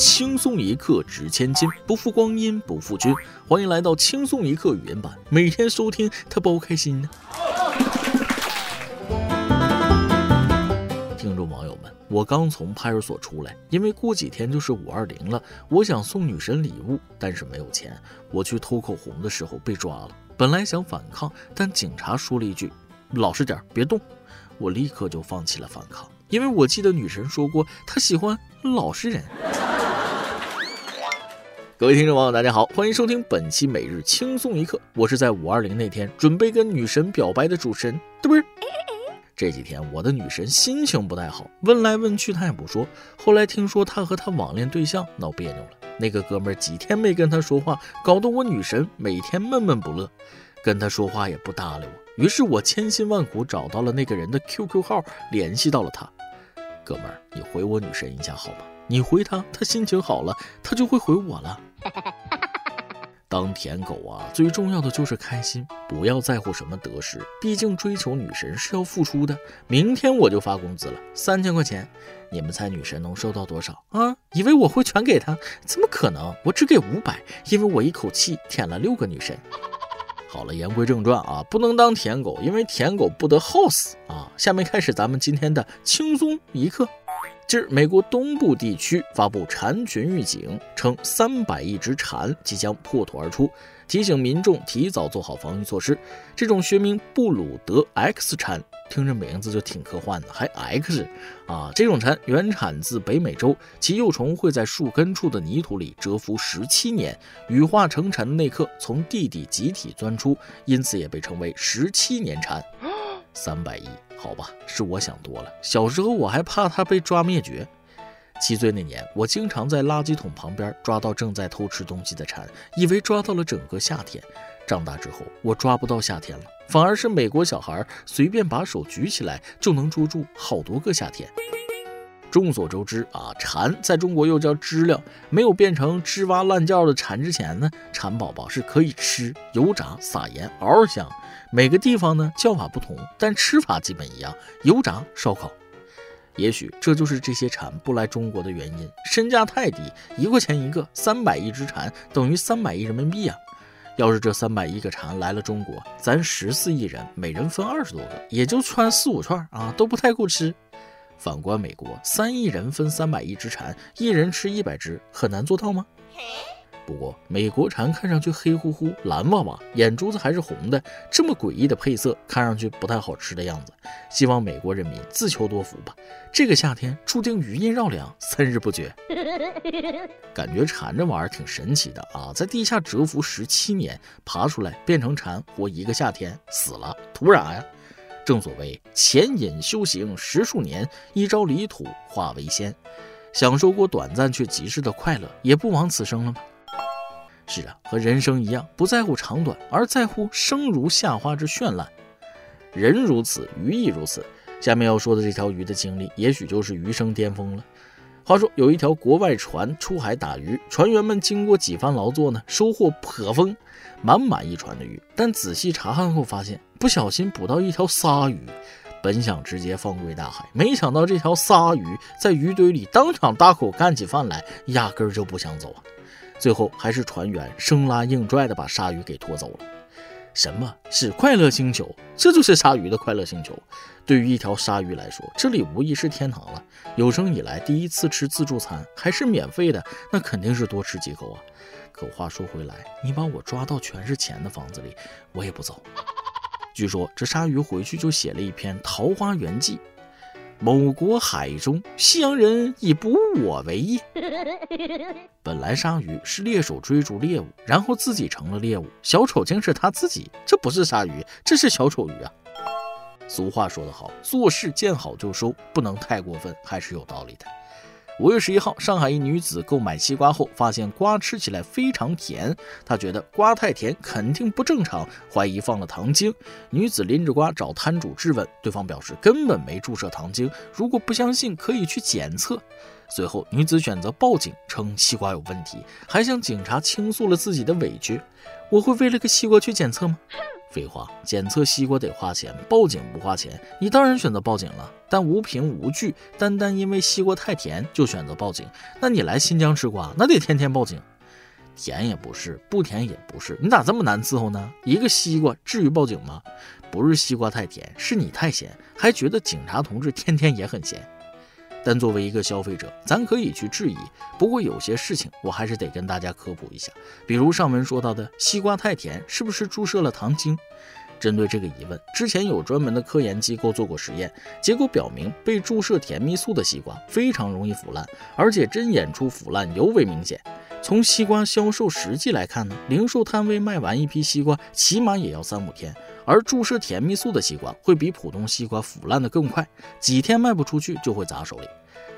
轻松一刻值千金，不负光阴不负君。欢迎来到轻松一刻语音版，每天收听他包开心呢。听众网友们，我刚从派出所出来，因为过几天就是五二零了，我想送女神礼物，但是没有钱。我去偷口红的时候被抓了，本来想反抗，但警察说了一句：“老实点，别动。”我立刻就放弃了反抗。因为我记得女神说过，她喜欢老实人。各位听众朋友，大家好，欢迎收听本期每日轻松一刻。我是在五二零那天准备跟女神表白的主持人，对不对？这几天我的女神心情不太好，问来问去她也不说。后来听说她和她网恋对象闹别扭了，那个哥们儿几天没跟她说话，搞得我女神每天闷闷不乐，跟她说话也不搭理我。于是我千辛万苦找到了那个人的 QQ 号，联系到了他。哥们儿，你回我女神一下好吗？你回她，她心情好了，她就会回我了。当舔狗啊，最重要的就是开心，不要在乎什么得失，毕竟追求女神是要付出的。明天我就发工资了，三千块钱，你们猜女神能收到多少啊？以为我会全给她？怎么可能？我只给五百，因为我一口气舔了六个女神。好了，言归正传啊，不能当舔狗，因为舔狗不得好死啊。下面开始咱们今天的轻松一刻。今儿，美国东部地区发布蝉群预警，称三百亿只蝉即将破土而出。提醒民众提早做好防御措施。这种学名布鲁德 X 蝉，听着名字就挺科幻的，还 X 啊！这种蝉原产自北美洲，其幼虫会在树根处的泥土里蛰伏十七年，羽化成蝉的那刻从地底集体钻出，因此也被称为十七年蝉。三百亿，好吧，是我想多了。小时候我还怕它被抓灭绝。七岁那年，我经常在垃圾桶旁边抓到正在偷吃东西的蝉，以为抓到了整个夏天。长大之后，我抓不到夏天了，反而是美国小孩随便把手举起来就能捉住好多个夏天。众所周知啊，蝉在中国又叫知了，没有变成吱哇乱叫的蝉之前呢，蝉宝宝是可以吃、油炸、撒盐，嗷嗷香。每个地方呢叫法不同，但吃法基本一样，油炸、烧烤。也许这就是这些蝉不来中国的原因，身价太低，一块钱一个，三百亿只蝉等于三百亿人民币啊！要是这三百亿个蝉来了中国，咱十四亿人每人分二十多个，也就串四五串啊，都不太够吃。反观美国，三亿人分三百亿只蝉，一人吃一百只，很难做到吗？不过，美国蝉看上去黑乎乎、蓝哇哇，眼珠子还是红的，这么诡异的配色，看上去不太好吃的样子。希望美国人民自求多福吧。这个夏天注定余音绕梁，三日不绝。感觉蝉这玩意儿挺神奇的啊，在地下蛰伏十七年，爬出来变成蝉，活一个夏天，死了，图啥呀？正所谓潜隐修行十数年，一朝离土化为仙，享受过短暂却极致的快乐，也不枉此生了吗？是啊，和人生一样，不在乎长短，而在乎生如夏花之绚烂。人如此，鱼亦如此。下面要说的这条鱼的经历，也许就是余生巅峰了。话说，有一条国外船出海打鱼，船员们经过几番劳作呢，收获颇丰，满满一船的鱼。但仔细查看后发现，不小心捕到一条鲨鱼。本想直接放归大海，没想到这条鲨鱼在鱼堆里当场大口干起饭来，压根儿就不想走啊。最后还是船员生拉硬拽的把鲨鱼给拖走了。什么是快乐星球？这就是鲨鱼的快乐星球。对于一条鲨鱼来说，这里无疑是天堂了。有生以来第一次吃自助餐，还是免费的，那肯定是多吃几口啊。可话说回来，你把我抓到全是钱的房子里，我也不走。据说这鲨鱼回去就写了一篇《桃花源记》。某国海中，西洋人以捕我为业。本来鲨鱼是猎手追逐猎物，然后自己成了猎物。小丑竟是他自己，这不是鲨鱼，这是小丑鱼啊！俗话说得好，做事见好就收，不能太过分，还是有道理的。五月十一号，上海一女子购买西瓜后，发现瓜吃起来非常甜，她觉得瓜太甜肯定不正常，怀疑放了糖精。女子拎着瓜找摊主质问，对方表示根本没注射糖精，如果不相信可以去检测。随后，女子选择报警，称西瓜有问题，还向警察倾诉了自己的委屈。我会为了个西瓜去检测吗？废话，检测西瓜得花钱，报警不花钱，你当然选择报警了。但无凭无据，单单因为西瓜太甜就选择报警，那你来新疆吃瓜，那得天天报警。甜也不是，不甜也不是，你咋这么难伺候呢？一个西瓜至于报警吗？不是西瓜太甜，是你太咸，还觉得警察同志天天也很咸。但作为一个消费者，咱可以去质疑。不过有些事情我还是得跟大家科普一下，比如上文说到的西瓜太甜，是不是注射了糖精？针对这个疑问，之前有专门的科研机构做过实验，结果表明被注射甜蜜素的西瓜非常容易腐烂，而且针眼处腐烂尤为明显。从西瓜销售实际来看呢，零售摊位卖完一批西瓜起码也要三五天。而注射甜蜜素的西瓜会比普通西瓜腐烂的更快，几天卖不出去就会砸手里。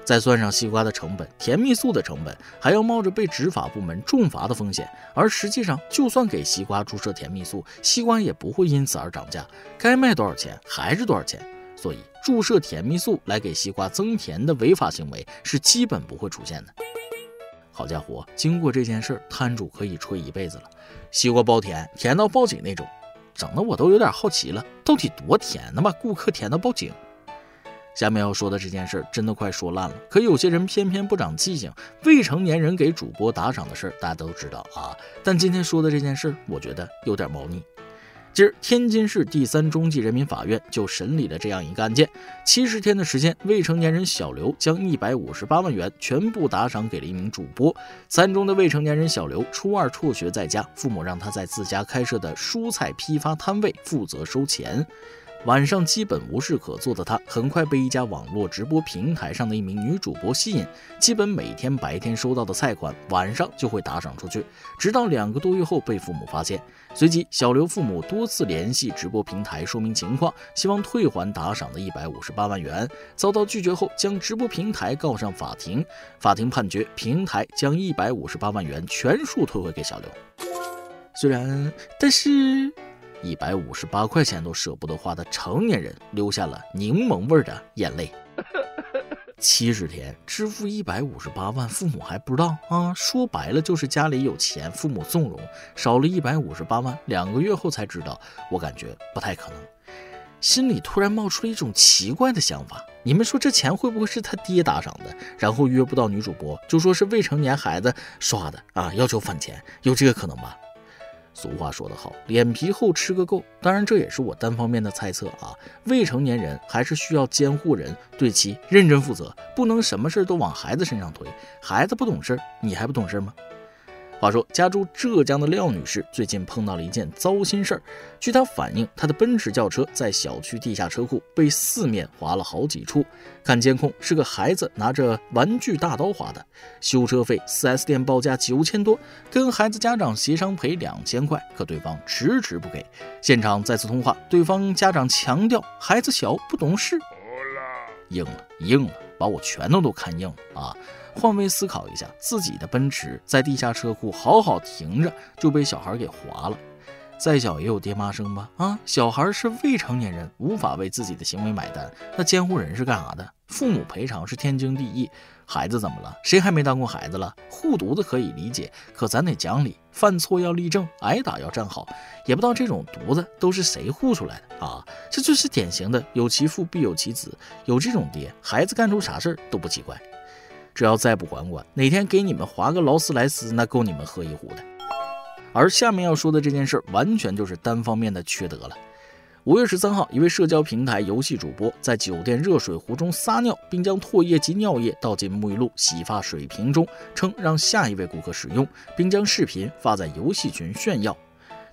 再算上西瓜的成本、甜蜜素的成本，还要冒着被执法部门重罚的风险。而实际上，就算给西瓜注射甜蜜素，西瓜也不会因此而涨价，该卖多少钱还是多少钱。所以，注射甜蜜素来给西瓜增甜的违法行为是基本不会出现的。好家伙，经过这件事儿，摊主可以吹一辈子了。西瓜包甜，甜到报警那种。整的我都有点好奇了，到底多甜能？把顾客甜到报警。下面要说的这件事真的快说烂了，可有些人偏偏不长记性。未成年人给主播打赏的事儿大家都知道啊，但今天说的这件事，我觉得有点猫腻。今儿，天津市第三中级人民法院就审理了这样一个案件：七十天的时间，未成年人小刘将一百五十八万元全部打赏给了一名主播。三中的未成年人小刘初二辍学在家，父母让他在自家开设的蔬菜批发摊位负责收钱。晚上基本无事可做的他，很快被一家网络直播平台上的一名女主播吸引，基本每天白天收到的菜款，晚上就会打赏出去，直到两个多月后被父母发现。随即，小刘父母多次联系直播平台说明情况，希望退还打赏的一百五十八万元，遭到拒绝后，将直播平台告上法庭。法庭判决平台将一百五十八万元全数退回给小刘。虽然，但是。一百五十八块钱都舍不得花的成年人，流下了柠檬味的眼泪。七十天支付一百五十八万，父母还不知道啊？说白了就是家里有钱，父母纵容。少了一百五十八万，两个月后才知道，我感觉不太可能。心里突然冒出了一种奇怪的想法：你们说这钱会不会是他爹打赏的？然后约不到女主播，就说是未成年孩子刷的啊，要求返钱，有这个可能吧？俗话说得好，脸皮厚吃个够。当然，这也是我单方面的猜测啊。未成年人还是需要监护人对其认真负责，不能什么事都往孩子身上推。孩子不懂事，你还不懂事吗？话说，家住浙江的廖女士最近碰到了一件糟心事儿。据她反映，她的奔驰轿车在小区地下车库被四面划了好几处。看监控，是个孩子拿着玩具大刀划的。修车费，4S 店报价九千多，跟孩子家长协商赔两千块，可对方迟迟不给。现场再次通话，对方家长强调孩子小不懂事。硬了，硬了，把我拳头都看硬了啊！换位思考一下，自己的奔驰在地下车库好好停着，就被小孩给划了。再小也有爹妈生吧？啊，小孩是未成年人，无法为自己的行为买单。那监护人是干啥的？父母赔偿是天经地义。孩子怎么了？谁还没当过孩子了？护犊子可以理解，可咱得讲理，犯错要立正，挨打要站好。也不知道这种犊子都是谁护出来的啊？这就是典型的有其父必有其子，有这种爹，孩子干出啥事儿都不奇怪。只要再不管管，哪天给你们划个劳斯莱斯，那够你们喝一壶的。而下面要说的这件事，完全就是单方面的缺德了。五月十三号，一位社交平台游戏主播在酒店热水壶中撒尿，并将唾液及尿液倒进沐浴露、洗发水瓶中，称让下一位顾客使用，并将视频发在游戏群炫耀。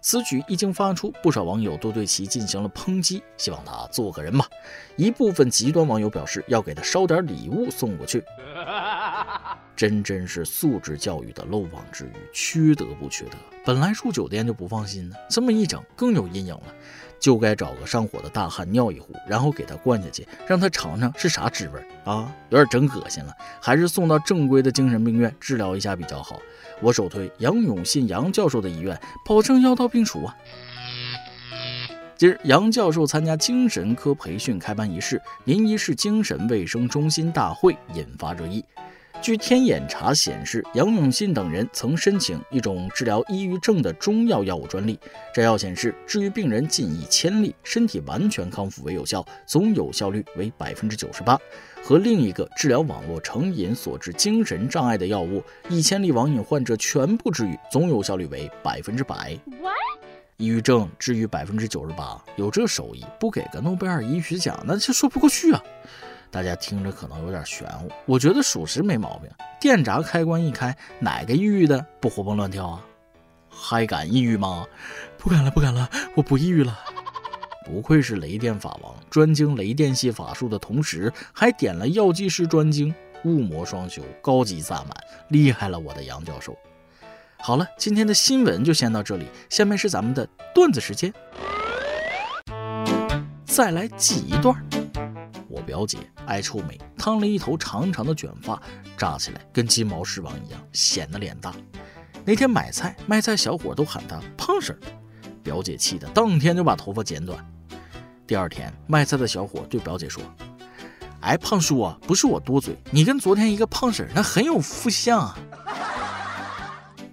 此举一经发出，不少网友都对其进行了抨击，希望他做个人吧。一部分极端网友表示要给他烧点礼物送过去。真真是素质教育的漏网之鱼，缺德不缺德？本来住酒店就不放心呢，这么一整更有阴影了。就该找个上火的大汉尿一壶，然后给他灌下去，让他尝尝是啥滋味啊！有点真恶心了，还是送到正规的精神病院治疗一下比较好。我首推杨永信杨教授的医院，保证药到病除啊。今日杨教授参加精神科培训开班仪式，临沂市精神卫生中心大会引发热议。据天眼查显示，杨永信等人曾申请一种治疗抑郁症的中药药物专利。摘要显示，治愈病人近一千例，身体完全康复为有效，总有效率为百分之九十八。和另一个治疗网络成瘾所致精神障碍的药物，一千例网瘾患者全部治愈，总有效率为百分之百。抑郁症治愈百分之九十八，有这手艺，不给个诺贝尔医学奖，那就说不过去啊！大家听着可能有点玄乎，我觉得属实没毛病。电闸开关一开，哪个抑郁的不活蹦乱跳啊？还敢抑郁吗？不敢了，不敢了，我不抑郁了。不愧是雷电法王，专精雷电系法术的同时，还点了药剂师专精，雾魔双修，高级萨满，厉害了，我的杨教授。好了，今天的新闻就先到这里，下面是咱们的段子时间，再来挤一段。我表姐爱臭美，烫了一头长长的卷发，扎起来跟金毛狮王一样，显得脸大。那天买菜，卖菜小伙都喊她胖婶儿，表姐气得当天就把头发剪短。第二天，卖菜的小伙对表姐说：“哎，胖叔啊，不是我多嘴，你跟昨天一个胖婶儿那很有福相啊。”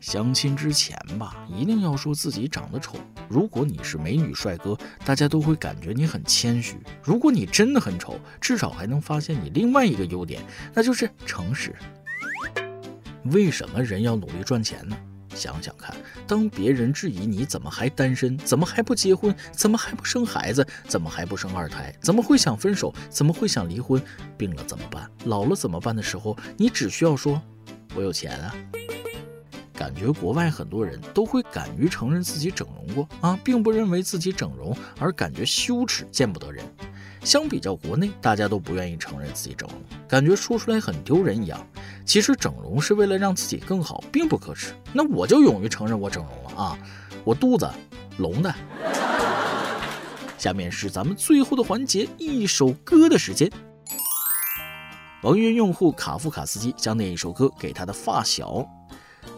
相亲之前吧，一定要说自己长得丑。如果你是美女帅哥，大家都会感觉你很谦虚；如果你真的很丑，至少还能发现你另外一个优点，那就是诚实。为什么人要努力赚钱呢？想想看，当别人质疑你怎么还单身，怎么还不结婚，怎么还不生孩子，怎么还不生二胎，怎么会想分手，怎么会想离婚，病了怎么办，老了怎么办的时候，你只需要说：“我有钱啊。”感觉国外很多人都会敢于承认自己整容过啊，并不认为自己整容而感觉羞耻见不得人。相比较国内，大家都不愿意承认自己整容，感觉说出来很丢人一样。其实整容是为了让自己更好，并不可耻。那我就勇于承认我整容了啊，我肚子隆的。下面是咱们最后的环节，一首歌的时间。网易云用户卡夫卡斯基将那一首歌给他的发小。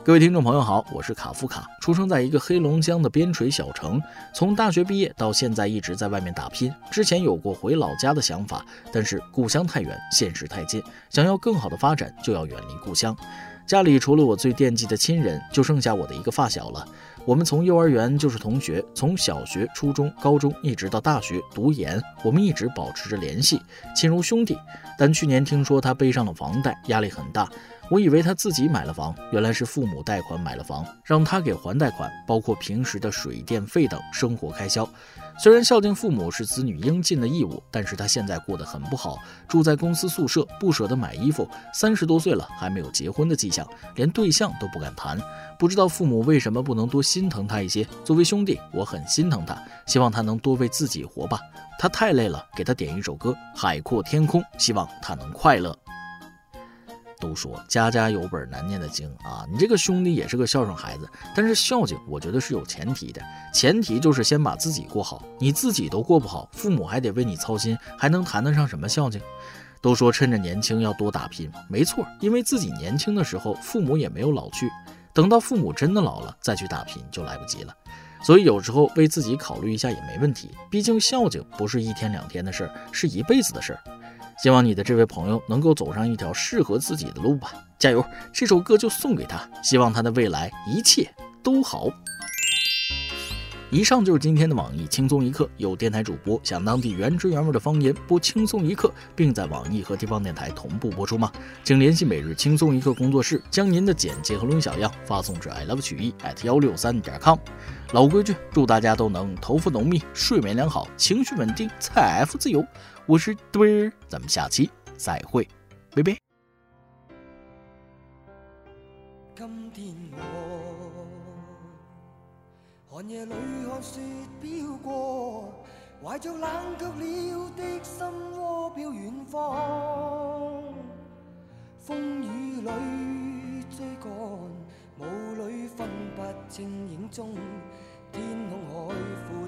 各位听众朋友好，我是卡夫卡，出生在一个黑龙江的边陲小城，从大学毕业到现在一直在外面打拼。之前有过回老家的想法，但是故乡太远，现实太近，想要更好的发展就要远离故乡。家里除了我最惦记的亲人，就剩下我的一个发小了。我们从幼儿园就是同学，从小学、初中、高中一直到大学读研，我们一直保持着联系，亲如兄弟。但去年听说他背上了房贷，压力很大。我以为他自己买了房，原来是父母贷款买了房，让他给还贷款，包括平时的水电费等生活开销。虽然孝敬父母是子女应尽的义务，但是他现在过得很不好，住在公司宿舍，不舍得买衣服，三十多岁了还没有结婚的迹象，连对象都不敢谈。不知道父母为什么不能多心疼他一些？作为兄弟，我很心疼他，希望他能多为自己活吧。他太累了，给他点一首歌《海阔天空》，希望他能快乐。都说家家有本难念的经啊，你这个兄弟也是个孝顺孩子，但是孝敬我觉得是有前提的，前提就是先把自己过好，你自己都过不好，父母还得为你操心，还能谈得上什么孝敬？都说趁着年轻要多打拼，没错，因为自己年轻的时候父母也没有老去，等到父母真的老了再去打拼就来不及了，所以有时候为自己考虑一下也没问题，毕竟孝敬不是一天两天的事儿，是一辈子的事儿。希望你的这位朋友能够走上一条适合自己的路吧，加油！这首歌就送给他，希望他的未来一切都好。以上就是今天的网易轻松一刻，有电台主播想当地原汁原味的方言播轻松一刻，并在网易和地方电台同步播出吗？请联系每日轻松一刻工作室，将您的简介和录音小样发送至 i love 曲艺 at 幺六三点 com。老规矩，祝大家都能头发浓密，睡眠良好，情绪稳定，财富自由。我是墩儿，咱们下期再会，拜拜。今天我寒夜里看雪飘过，怀着冷却了的心窝飘远方。风雨里追赶，雾里分不清影踪。天空海阔，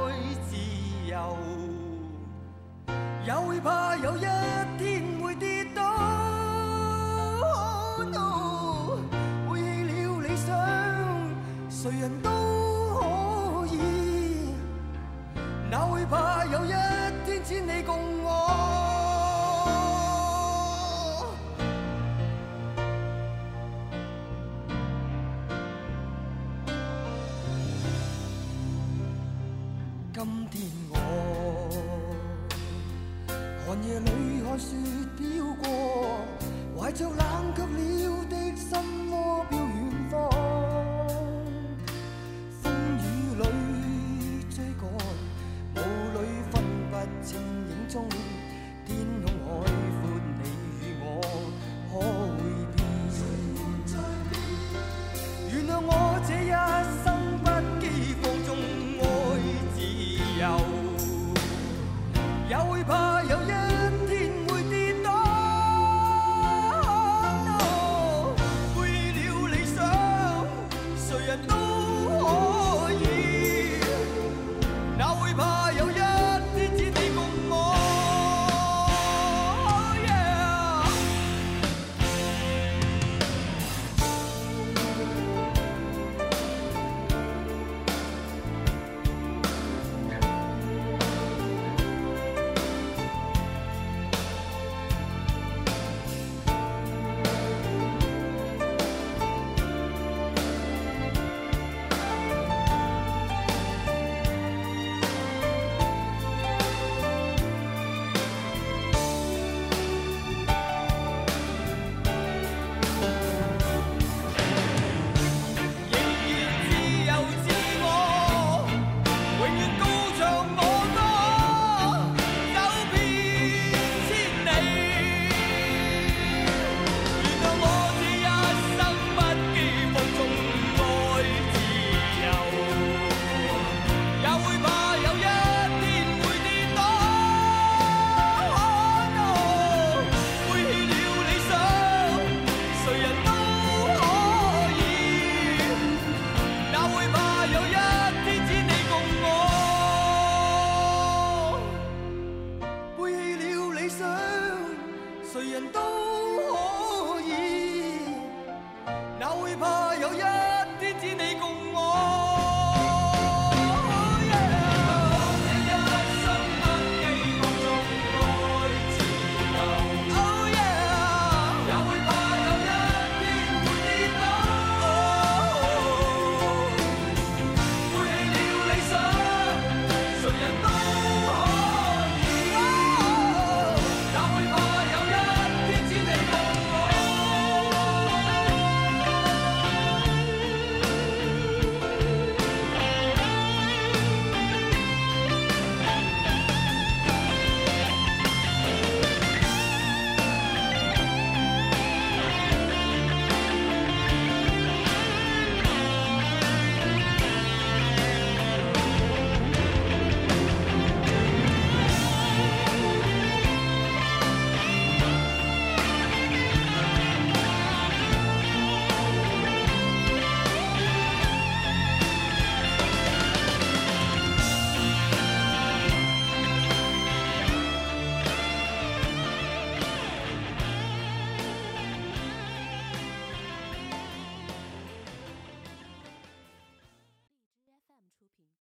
又也会怕有一天会跌倒。背了理想，谁人都可以。哪会怕有一天千里共我。今天我寒夜里看雪飘过怀着冷却了的心窝也会怕有